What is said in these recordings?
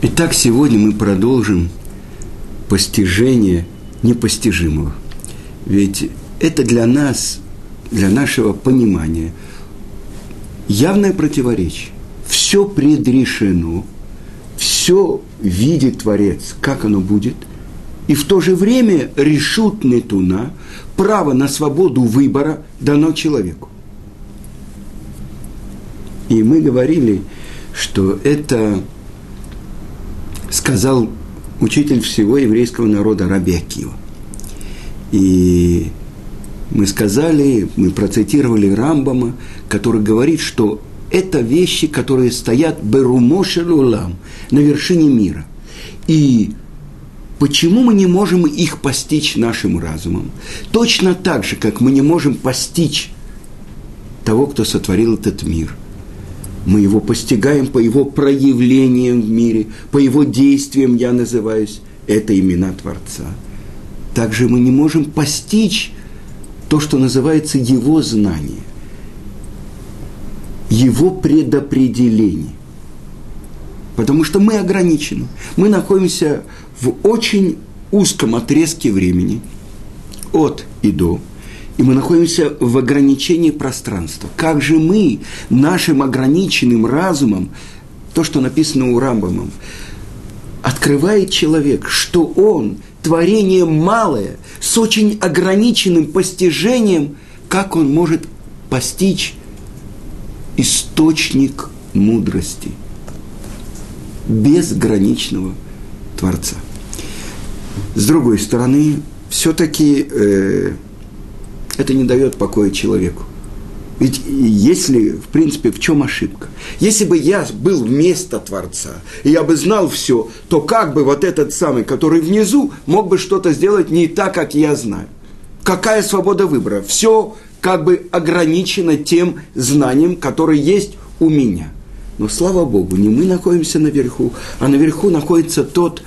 Итак, сегодня мы продолжим постижение непостижимого. Ведь это для нас, для нашего понимания, явное противоречие. Все предрешено, все видит Творец, как оно будет, и в то же время решут Нетуна, право на свободу выбора дано человеку. И мы говорили, что это сказал учитель всего еврейского народа Раби. И мы сказали, мы процитировали Рамбама, который говорит, что это вещи, которые стоят берумошелулам, на вершине мира. И почему мы не можем их постичь нашим разумом? Точно так же, как мы не можем постичь того, кто сотворил этот мир – мы его постигаем по его проявлениям в мире, по его действиям я называюсь. Это имена Творца. Также мы не можем постичь то, что называется его знание, его предопределение. Потому что мы ограничены. Мы находимся в очень узком отрезке времени от и до – и мы находимся в ограничении пространства. Как же мы нашим ограниченным разумом, то, что написано у Рамбамом, открывает человек, что он творение малое, с очень ограниченным постижением, как он может постичь источник мудрости безграничного Творца. С другой стороны, все-таки э, это не дает покоя человеку. Ведь если, в принципе, в чем ошибка? Если бы я был вместо Творца, и я бы знал все, то как бы вот этот самый, который внизу, мог бы что-то сделать не так, как я знаю? Какая свобода выбора? Все как бы ограничено тем знанием, которое есть у меня. Но слава Богу, не мы находимся наверху, а наверху находится тот,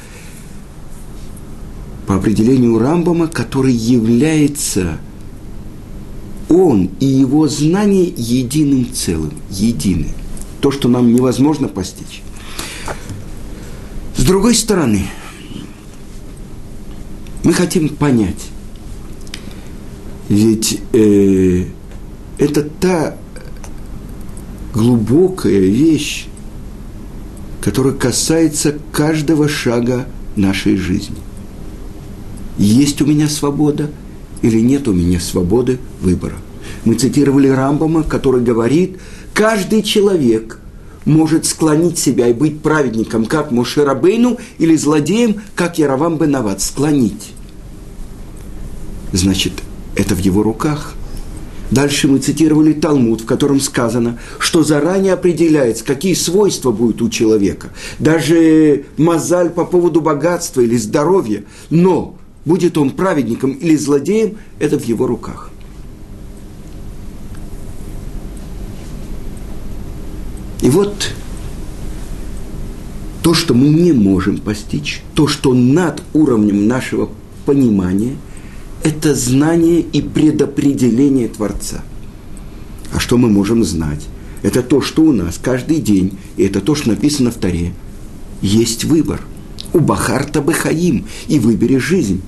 по определению Рамбама, который является – он и его знание единым целым, едины. То, что нам невозможно постичь. С другой стороны, мы хотим понять, ведь э, это та глубокая вещь, которая касается каждого шага нашей жизни. Есть у меня свобода – или нет у меня свободы выбора. Мы цитировали Рамбама, который говорит, каждый человек может склонить себя и быть праведником, как Мушерабейну, или злодеем, как Яровам Бенават, склонить. Значит, это в его руках. Дальше мы цитировали Талмуд, в котором сказано, что заранее определяется, какие свойства будут у человека. Даже мозаль по поводу богатства или здоровья. Но Будет он праведником или злодеем, это в его руках. И вот то, что мы не можем постичь, то, что над уровнем нашего понимания, это знание и предопределение Творца. А что мы можем знать? Это то, что у нас каждый день, и это то, что написано в Таре. Есть выбор. У Бахарта Бехаим, и выбери жизнь.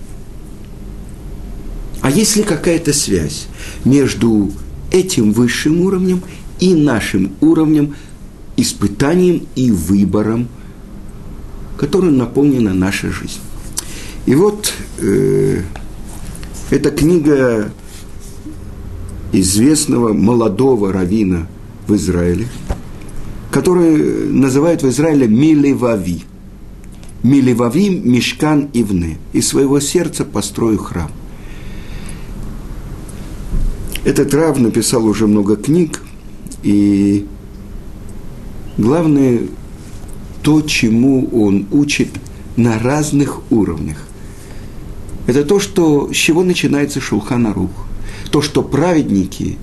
А есть ли какая-то связь между этим высшим уровнем и нашим уровнем, испытанием и выбором, которым наполнена наша жизнь? И вот э, эта книга известного молодого равина в Израиле, который называют в Израиле Милевави. Милевави Мишкан Ивне. Из своего сердца построю храм. Этот Рав написал уже много книг, и главное то, чему он учит на разных уровнях. Это то, что, с чего начинается Шулхана Рух. То, что праведники,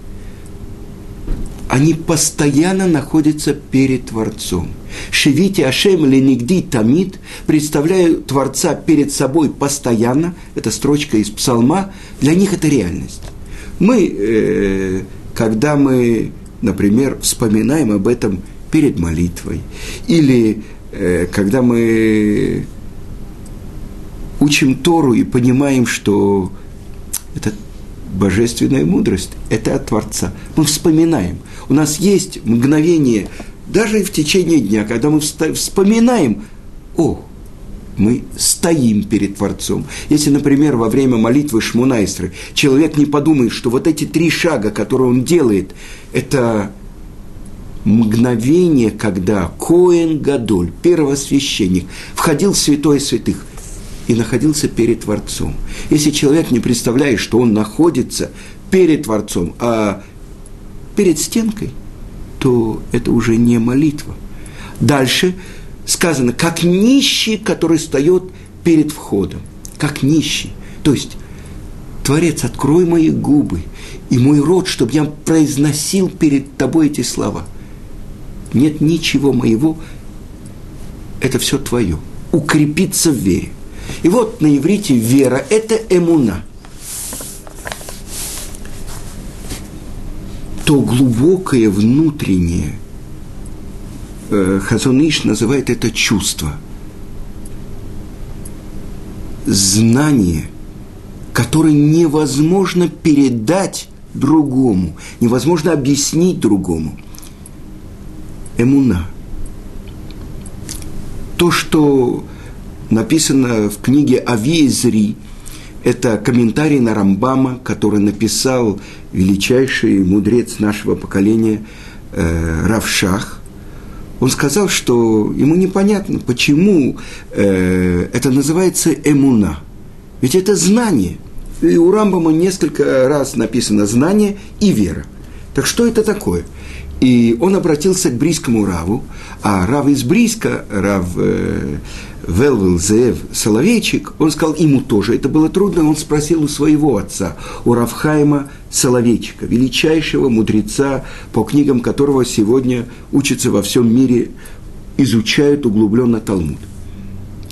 они постоянно находятся перед Творцом. Шевите Ашем Ленигди Тамид, представляю Творца перед собой постоянно, это строчка из Псалма, для них это реальность. Мы, э, когда мы, например, вспоминаем об этом перед молитвой, или э, когда мы учим Тору и понимаем, что это божественная мудрость, это от Творца. Мы вспоминаем. У нас есть мгновение, даже в течение дня, когда мы вспоминаем, о, мы стоим перед Творцом. Если, например, во время молитвы Шмунайстры человек не подумает, что вот эти три шага, которые он делает, это мгновение, когда Коэн Гадоль, первосвященник, входил в святое святых и находился перед Творцом. Если человек не представляет, что он находится перед Творцом, а перед стенкой, то это уже не молитва. Дальше сказано, как нищий, который встает перед входом. Как нищий. То есть, Творец, открой мои губы и мой рот, чтобы я произносил перед тобой эти слова. Нет ничего моего, это все твое. Укрепиться в вере. И вот на иврите вера – это эмуна. То глубокое внутреннее – э, Хазуныш называет это чувство. Знание, которое невозможно передать другому, невозможно объяснить другому. Эмуна. То, что написано в книге Авиезри, это комментарий на Рамбама, который написал величайший мудрец нашего поколения э, Равшах он сказал, что ему непонятно, почему э, это называется эмуна. Ведь это знание. И у Рамбама несколько раз написано знание и вера. Так что это такое? И он обратился к брийскому Раву, а Рав из Брийска, Рав э, Велвел Зеев Соловейчик, он сказал, ему тоже это было трудно, он спросил у своего отца, у Равхайма Соловейчика, величайшего мудреца, по книгам которого сегодня учатся во всем мире, изучают углубленно Талмуд.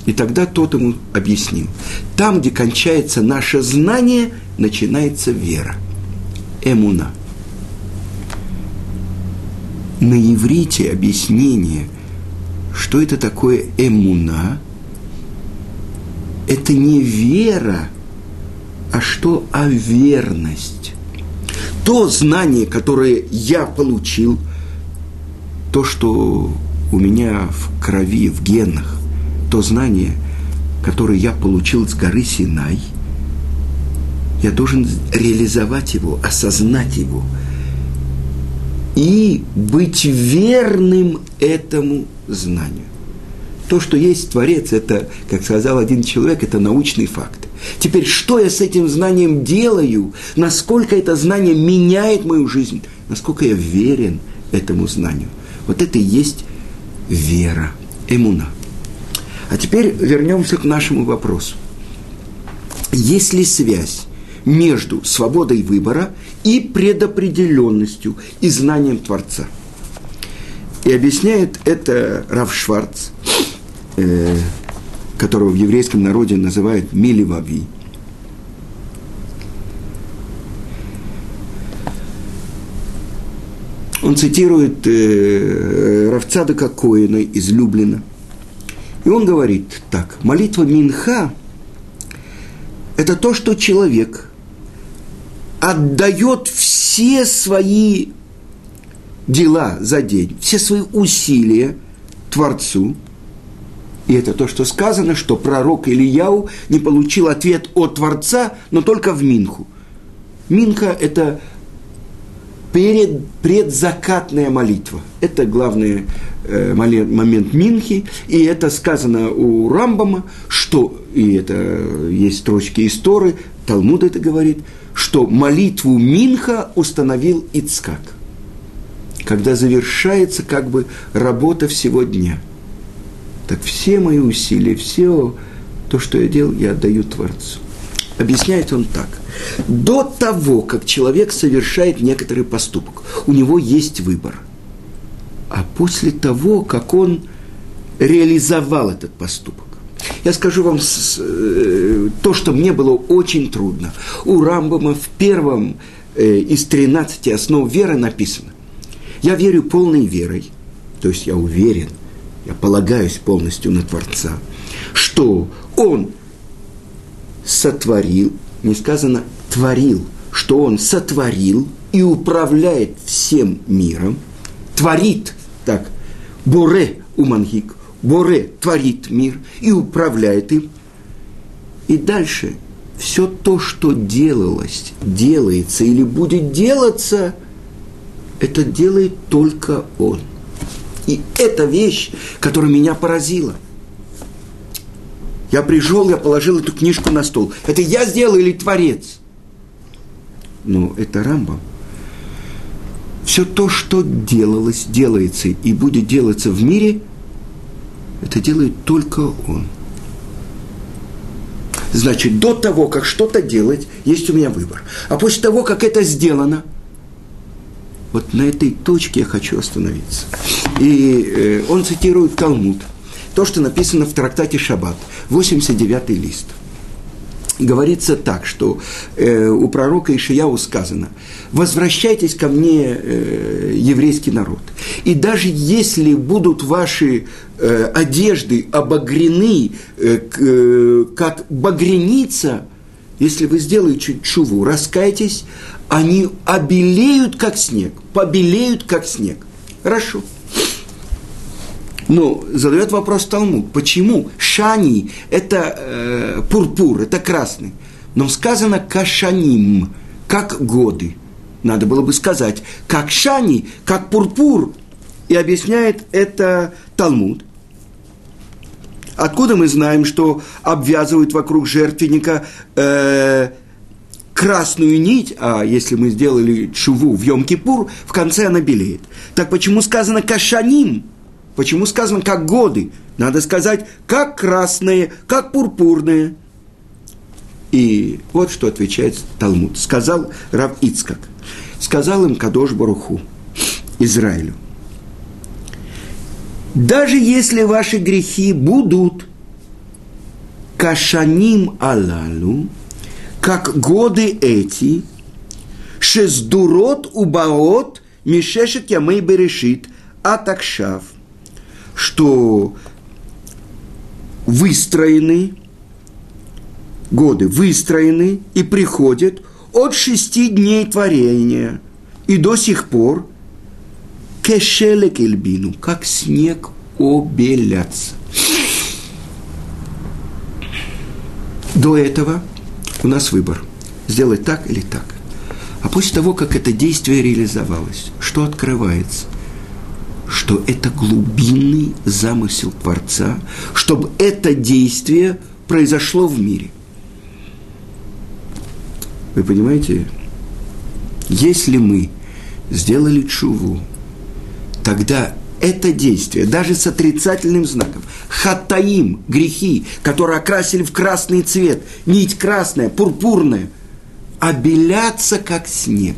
И тогда тот ему объяснил. Там, где кончается наше знание, начинается вера. Эмуна. На иврите объяснение, что это такое эмуна, это не вера, а что, а верность. То знание, которое я получил, то, что у меня в крови, в генах, то знание, которое я получил с горы Синай, я должен реализовать его, осознать его и быть верным этому знанию. То, что есть Творец, это, как сказал один человек, это научный факт. Теперь, что я с этим знанием делаю? Насколько это знание меняет мою жизнь? Насколько я верен этому знанию? Вот это и есть вера, эмуна. А теперь вернемся к нашему вопросу. Есть ли связь между свободой выбора и предопределенностью и знанием Творца? И объясняет это Рав Шварц, э, которого в еврейском народе называют Миливави. Он цитирует э, Равцадыка Коина из Люблина. И он говорит так, молитва Минха – это то, что человек отдает все свои дела за день, все свои усилия Творцу – и это то, что сказано, что пророк Ильяу не получил ответ от Творца, но только в Минху. Минха – это перед, предзакатная молитва. Это главный э, момент Минхи. И это сказано у Рамбама, что, и это есть строчки истории, Талмуд это говорит, что молитву Минха установил Ицкак. Когда завершается как бы работа всего дня – так все мои усилия, все то, что я делал, я отдаю Творцу. Объясняет он так. До того, как человек совершает некоторый поступок, у него есть выбор. А после того, как он реализовал этот поступок, я скажу вам э, то, что мне было очень трудно. У Рамбама в первом э, из 13 основ веры написано. Я верю полной верой – то есть я уверен, я полагаюсь полностью на Творца, что Он сотворил, не сказано творил, что Он сотворил и управляет всем миром, творит, так, Боре умангик, Боре творит мир и управляет им. И дальше все то, что делалось, делается или будет делаться, это делает только Он. И это вещь, которая меня поразила. Я пришел, я положил эту книжку на стол. Это я сделал или Творец? Но это Рамбам. Все то, что делалось, делается и будет делаться в мире, это делает только Он. Значит, до того, как что-то делать, есть у меня выбор. А после того, как это сделано – вот на этой точке я хочу остановиться. И э, он цитирует Талмуд, то, что написано в трактате Шаббат, 89-й лист. Говорится так, что э, у пророка Ишияу сказано, возвращайтесь ко мне, э, еврейский народ. И даже если будут ваши э, одежды обогрены, э, э, как багреница, если вы сделаете чуву, раскайтесь, они обелеют, как снег, побелеют, как снег. Хорошо. Но задает вопрос Талмуд, почему шани – это э, пурпур, это красный, но сказано кашаним, как годы. Надо было бы сказать, как шани, как пурпур. И объясняет это Талмуд. Откуда мы знаем, что обвязывают вокруг жертвенника э, красную нить, а если мы сделали чуву в Йом-Кипур, в конце она белеет. Так почему сказано кашаним? Почему сказано как годы? Надо сказать как красные, как пурпурные. И вот что отвечает Талмуд. Сказал Рав Ицкак. Сказал им Кадош Баруху, Израилю. Даже если ваши грехи будут кашаним алалу, как годы эти, шездурот убаот мишешет ямей берешит, атакшав, что выстроены, годы выстроены и приходят от шести дней творения и до сих пор кешелек эльбину, как снег обелятся. До этого – у нас выбор. Сделать так или так. А после того, как это действие реализовалось, что открывается? Что это глубинный замысел Творца, чтобы это действие произошло в мире. Вы понимаете, если мы сделали чуву, тогда это действие, даже с отрицательным знаком, хатаим, грехи, которые окрасили в красный цвет, нить красная, пурпурная, обелятся как снег.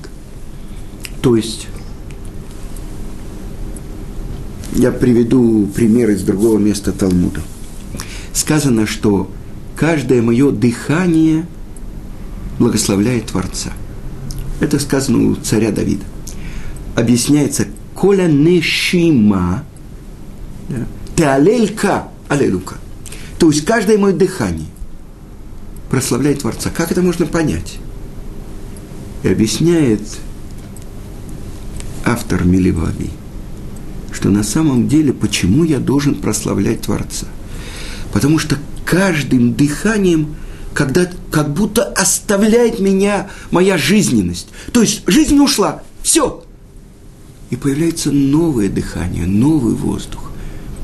То есть, я приведу пример из другого места Талмуда. Сказано, что каждое мое дыхание благословляет Творца. Это сказано у царя Давида. Объясняется, коля нешима, да, теалелька алелука. То есть каждое мое дыхание прославляет Творца. Как это можно понять? И объясняет автор Миливави, что на самом деле почему я должен прославлять Творца? Потому что каждым дыханием когда, как будто оставляет меня моя жизненность. То есть жизнь ушла, все, и появляется новое дыхание, новый воздух,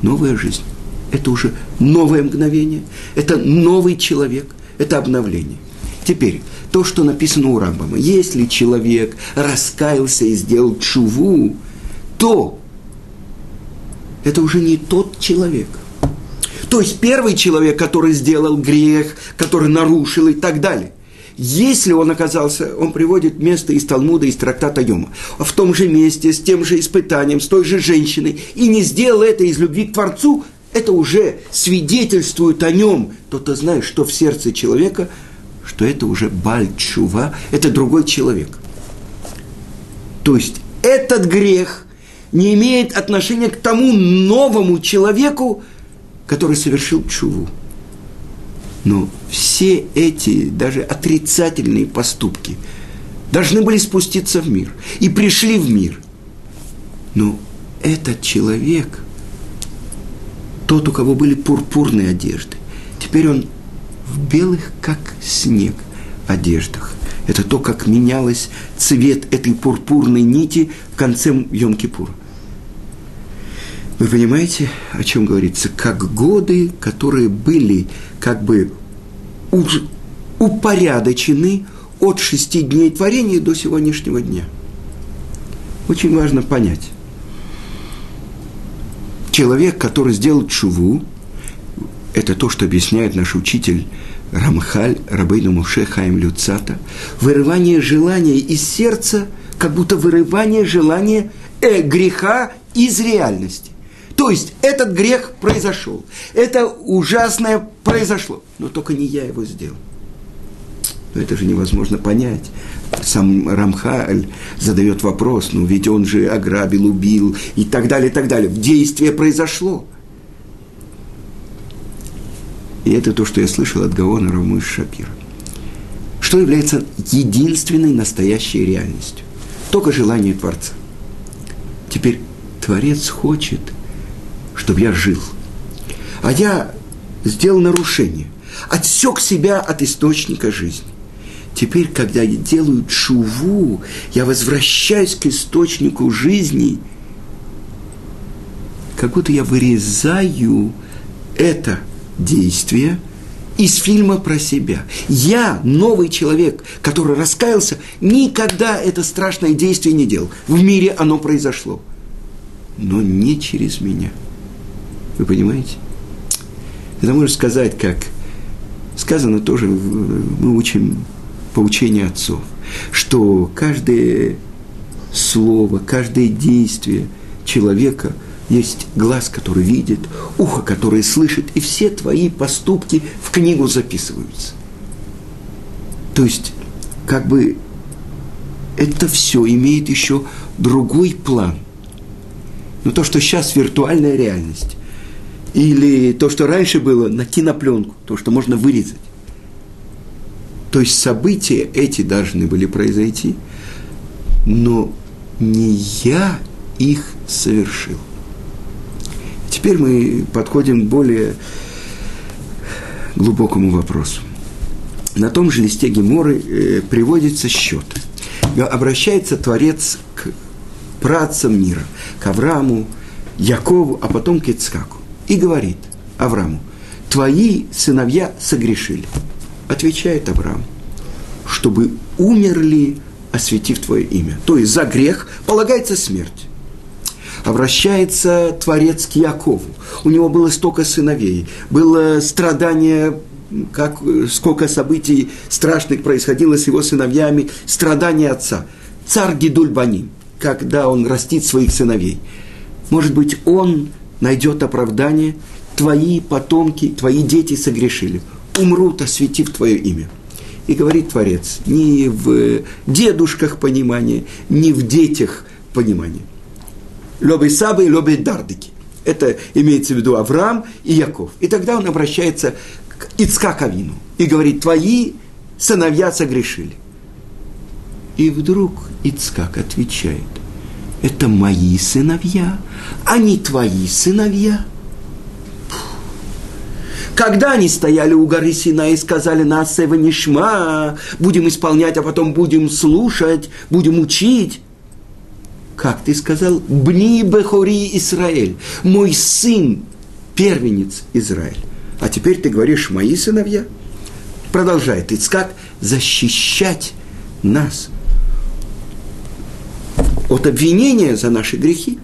новая жизнь. Это уже новое мгновение, это новый человек, это обновление. Теперь, то, что написано у Рамбама. Если человек раскаялся и сделал чуву, то это уже не тот человек. То есть первый человек, который сделал грех, который нарушил и так далее. Если он оказался, он приводит место из Талмуда, из трактата Йома, в том же месте, с тем же испытанием, с той же женщиной, и не сделал это из любви к Творцу, это уже свидетельствует о нем. То-то знает, что в сердце человека, что это уже бальчува, это другой человек. То есть этот грех не имеет отношения к тому новому человеку, который совершил чуву. Но все эти даже отрицательные поступки должны были спуститься в мир и пришли в мир. Но этот человек, тот, у кого были пурпурные одежды, теперь он в белых, как снег, одеждах. Это то, как менялось цвет этой пурпурной нити в конце Йом-Кипура. Вы понимаете, о чем говорится? Как годы, которые были как бы упорядочены от шести дней творения до сегодняшнего дня. Очень важно понять. Человек, который сделал чуву, это то, что объясняет наш учитель Рамхаль, Рабейну Муше Хаим Люцата, вырывание желания из сердца, как будто вырывание желания э, греха из реальности. То есть этот грех произошел, это ужасное произошло, но только не я его сделал. Но это же невозможно понять. Сам Рамхаль задает вопрос, ну ведь он же ограбил, убил и так далее, и так далее. Действие произошло – и это то, что я слышал от Гаона Рамыш Шапира. Что является единственной настоящей реальностью? Только желание Творца. Теперь Творец хочет, чтобы я жил. А я сделал нарушение, отсек себя от источника жизни. Теперь, когда я делаю чуву, я возвращаюсь к источнику жизни, как будто я вырезаю это – действия из фильма про себя. Я, новый человек, который раскаялся, никогда это страшное действие не делал. В мире оно произошло. Но не через меня. Вы понимаете? Это можно сказать, как сказано тоже, мы учим по учению отцов, что каждое слово, каждое действие человека – есть глаз, который видит, ухо, которое слышит, и все твои поступки в книгу записываются. То есть, как бы это все имеет еще другой план. Но то, что сейчас виртуальная реальность, или то, что раньше было на кинопленку, то, что можно вырезать. То есть события эти должны были произойти, но не я их совершил. Теперь мы подходим к более глубокому вопросу. На том же листе Геморы э, приводится счет. Обращается Творец к працам мира, к Аврааму, Якову, а потом к Ицкаку. И говорит Аврааму, твои сыновья согрешили. Отвечает Авраам, чтобы умерли, осветив твое имя. То есть за грех полагается смерть обращается Творец к Якову. У него было столько сыновей, было страдание как, сколько событий страшных происходило с его сыновьями, страдания отца. Царь Гидульбани, когда он растит своих сыновей. Может быть, он найдет оправдание, твои потомки, твои дети согрешили, умрут, осветив твое имя. И говорит Творец, не в дедушках понимания, не в детях понимания – Лобей Сабы и Лобей Дардыки. Это имеется в виду Авраам и Яков. И тогда он обращается к Ицкаковину и говорит, твои сыновья согрешили. И вдруг Ицкак отвечает, это мои сыновья, а не твои сыновья. Когда они стояли у горы Сина и сказали нас Нишма, будем исполнять, а потом будем слушать, будем учить, как ты сказал, «Бни Бехори Израиль», мой сын, первенец Израиль. А теперь ты говоришь «мои сыновья». Продолжает Ицкак защищать нас от обвинения за наши грехи.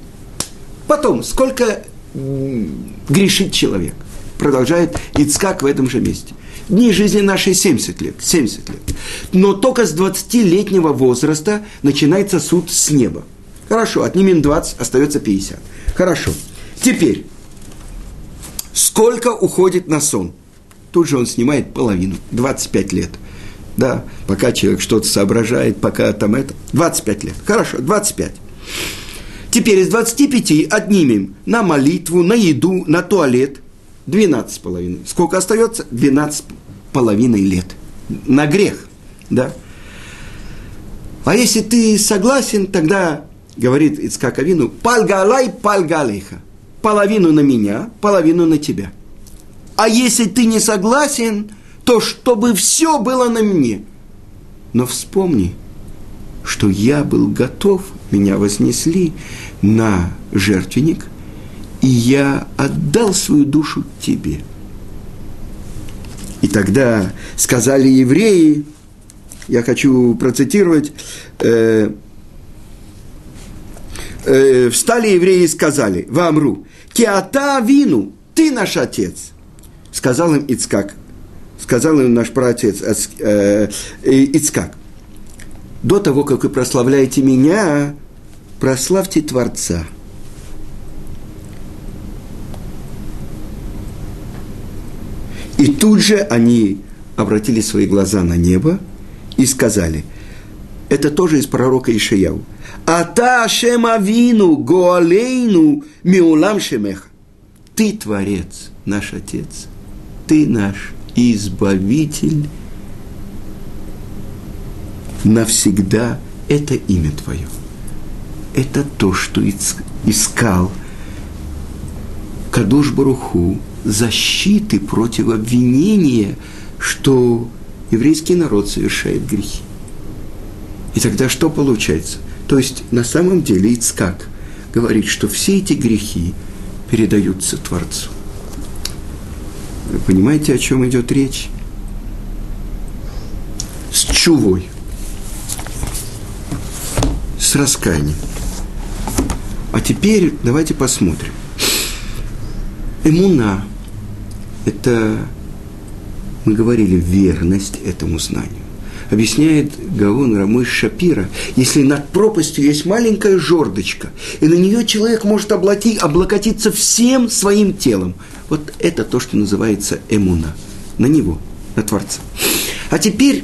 Потом, сколько грешит человек. Продолжает Ицкак в этом же месте. Дни жизни нашей 70 лет, 70 лет. Но только с 20-летнего возраста начинается суд с неба. Хорошо, отнимем 20, остается 50. Хорошо. Теперь, сколько уходит на сон? Тут же он снимает половину, 25 лет. Да, пока человек что-то соображает, пока там это, 25 лет. Хорошо, 25. Теперь из 25 отнимем на молитву, на еду, на туалет 12 половиной. Сколько остается? 12 половиной лет. На грех, да? А если ты согласен, тогда, говорит Ицкак Авину, пальгалай, пальгалейха. Половину на меня, половину на тебя. А если ты не согласен, то чтобы все было на мне. Но вспомни, что я был готов, меня вознесли на жертвенник, и я отдал свою душу тебе. И тогда сказали евреи, я хочу процитировать, э, э, встали евреи и сказали, Вамру, Киата вину, ты наш отец. Сказал им Ицкак, сказал им наш праотец э, Ицкак, до того, как вы прославляете меня, прославьте Творца. И тут же они обратили свои глаза на небо и сказали, это тоже из пророка Ишаяу. Ата Шемавину Гоалейну Миулам Шемеха. Ты Творец, наш Отец. Ты наш Избавитель навсегда. Это имя Твое. Это то, что искал Кадуш Баруху, защиты против обвинения, что еврейский народ совершает грехи. И тогда что получается? То есть на самом деле Ицкак говорит, что все эти грехи передаются Творцу. Вы понимаете, о чем идет речь? С чувой, с раскаянием. А теперь давайте посмотрим. Эмуна – это, мы говорили, верность этому знанию объясняет Гаон Рамыш Шапира, если над пропастью есть маленькая жердочка, и на нее человек может облати, облокотиться всем своим телом, вот это то, что называется эмуна, на него, на Творца. А теперь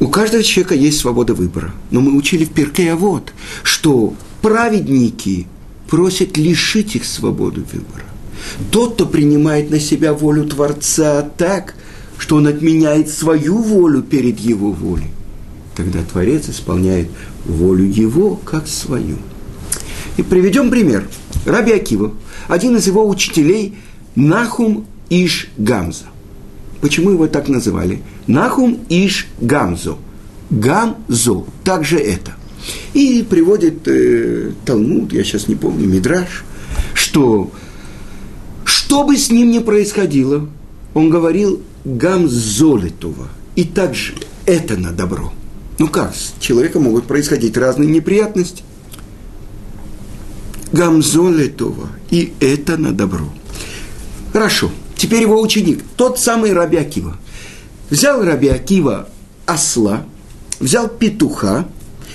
у каждого человека есть свобода выбора. Но мы учили в Перке, а вот, что праведники просят лишить их свободы выбора. Тот, кто принимает на себя волю Творца так, что он отменяет свою волю перед его волей, тогда Творец исполняет волю его как свою. И приведем пример. Раби Акива, один из его учителей, Нахум Иш Гамза. Почему его так называли? Нахум Иш Гамзо. Гамзо. Также это. И приводит э, Талмуд, я сейчас не помню, Мидраш, что что бы с ним ни происходило, он говорил, гамзолитова. И также это на добро. Ну как, с человеком могут происходить разные неприятности. Гамзолитова. И это на добро. Хорошо. Теперь его ученик, тот самый Раби Акива. Взял Раби Акива осла, взял петуха,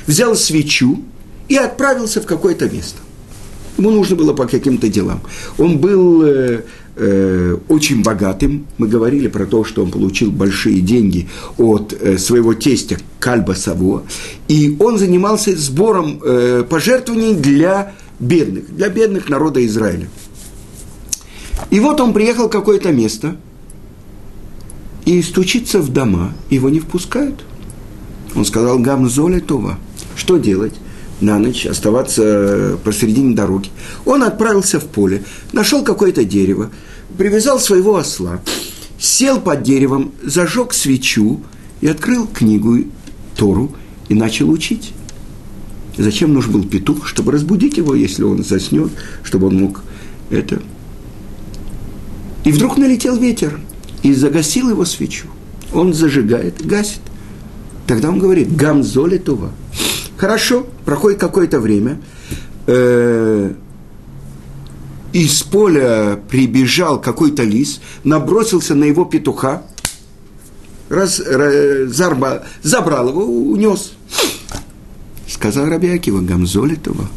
взял свечу и отправился в какое-то место. Ему нужно было по каким-то делам. Он был э, очень богатым. Мы говорили про то, что он получил большие деньги от э, своего тестя Кальба Саво. И он занимался сбором э, пожертвований для бедных, для бедных народа Израиля. И вот он приехал в какое-то место и стучится в дома, его не впускают. Он сказал, Гамзоле Това, что делать? На ночь, оставаться посередине дороги. Он отправился в поле, нашел какое-то дерево, привязал своего осла, сел под деревом, зажег свечу и открыл книгу Тору и начал учить. Зачем нужен был петух? Чтобы разбудить его, если он заснет, чтобы он мог это. И вдруг налетел ветер и загасил его свечу. Он зажигает, гасит. Тогда он говорит, гамзоли това. Хорошо, проходит какое-то время, э, из поля прибежал какой-то лис, набросился на его петуха, раз, раз, зарба, забрал его, унес. Сказал Рабиакива, Гамзолитова.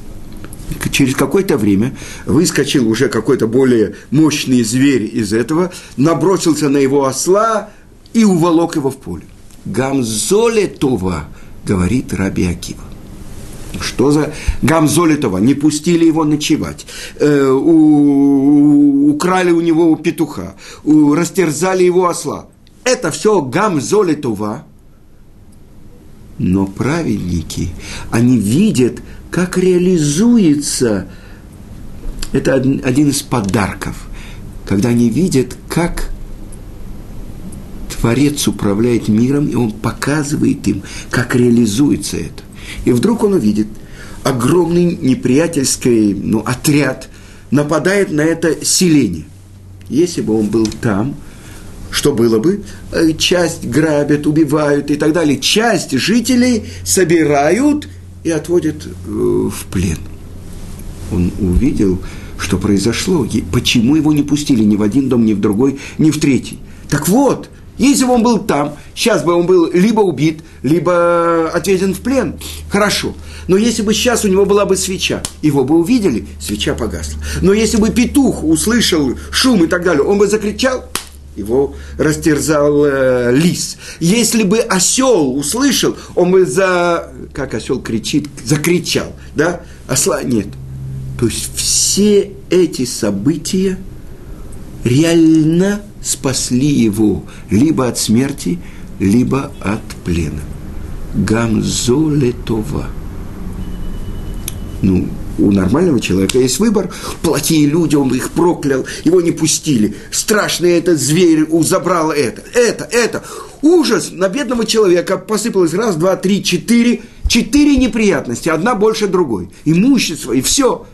Через какое-то время выскочил уже какой-то более мощный зверь из этого, набросился на его осла и уволок его в поле. Гамзолетова, говорит Раби. Что за Гамзолитова? Не пустили его ночевать. Э, у, украли у него петуха. У, растерзали его осла. Это все Гамзолитова. Но праведники, они видят, как реализуется это один из подарков, когда они видят, как Творец управляет миром, и он показывает им, как реализуется это. И вдруг он увидит, огромный неприятельский ну, отряд нападает на это селение. Если бы он был там, что было бы? Э, часть грабят, убивают и так далее. Часть жителей собирают и отводят э, в плен. Он увидел, что произошло, почему его не пустили ни в один дом, ни в другой, ни в третий. Так вот, если бы он был там, сейчас бы он был либо убит, либо отведен в плен. Хорошо. Но если бы сейчас у него была бы свеча, его бы увидели, свеча погасла. Но если бы петух услышал шум и так далее, он бы закричал, его растерзал э, лис. Если бы осел услышал, он бы за... Как осел кричит? Закричал, да? Осла нет. То есть все эти события реально спасли его либо от смерти, либо от плена. Гамзолетова. Ну, у нормального человека есть выбор. Плохие люди, он их проклял, его не пустили. Страшный этот зверь забрал это, это, это. Ужас на бедного человека посыпалось раз, два, три, четыре. Четыре неприятности, одна больше другой. Имущество и все.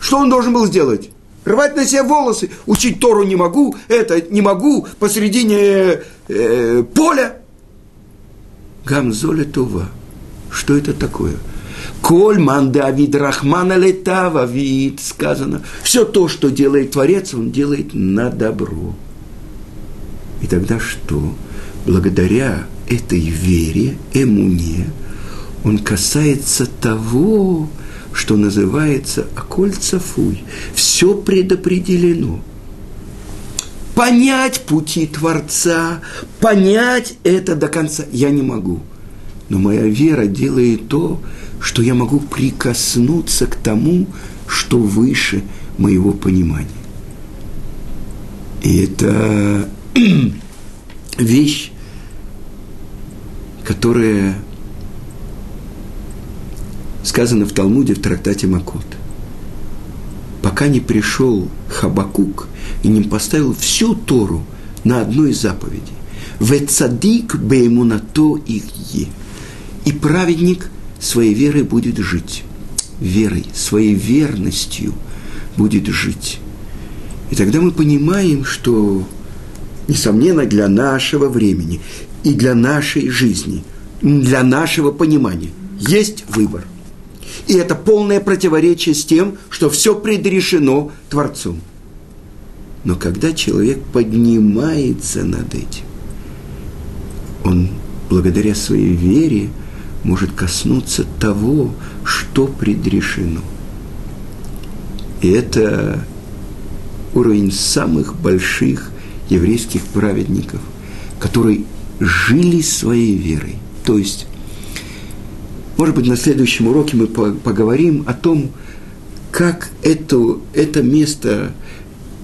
Что он должен был сделать? Рвать на себе волосы, учить Тору не могу, это не могу, посредине э, поля. Гамзоля Това. Что это такое? Коль ман Давид Рахмана летава вид, сказано. Все то, что делает Творец, он делает на добро. И тогда что? Благодаря этой вере, эмуне, он касается того, что называется окольца фуй. Все предопределено. Понять пути Творца, понять это до конца я не могу. Но моя вера делает то, что я могу прикоснуться к тому, что выше моего понимания. И это вещь, которая сказано в Талмуде в трактате Макот. Пока не пришел Хабакук и не поставил всю Тору на одной заповеди. Вецадик беймунато их е. И праведник своей верой будет жить. Верой, своей верностью будет жить. И тогда мы понимаем, что, несомненно, для нашего времени и для нашей жизни, для нашего понимания есть выбор – и это полное противоречие с тем, что все предрешено Творцом. Но когда человек поднимается над этим, он благодаря своей вере может коснуться того, что предрешено. И это уровень самых больших еврейских праведников, которые жили своей верой. То есть может быть, на следующем уроке мы поговорим о том, как это, это место,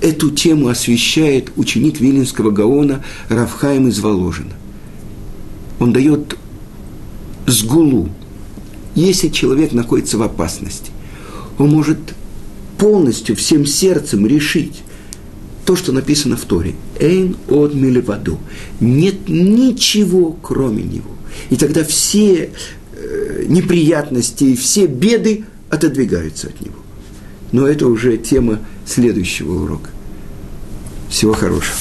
эту тему освещает ученик Виленского Гаона Равхаим из Воложина. Он дает сгулу. Если человек находится в опасности, он может полностью, всем сердцем решить то, что написано в Торе. Эйн от милеваду. Нет ничего, кроме него. И тогда все неприятности, все беды отодвигаются от него. Но это уже тема следующего урока. Всего хорошего.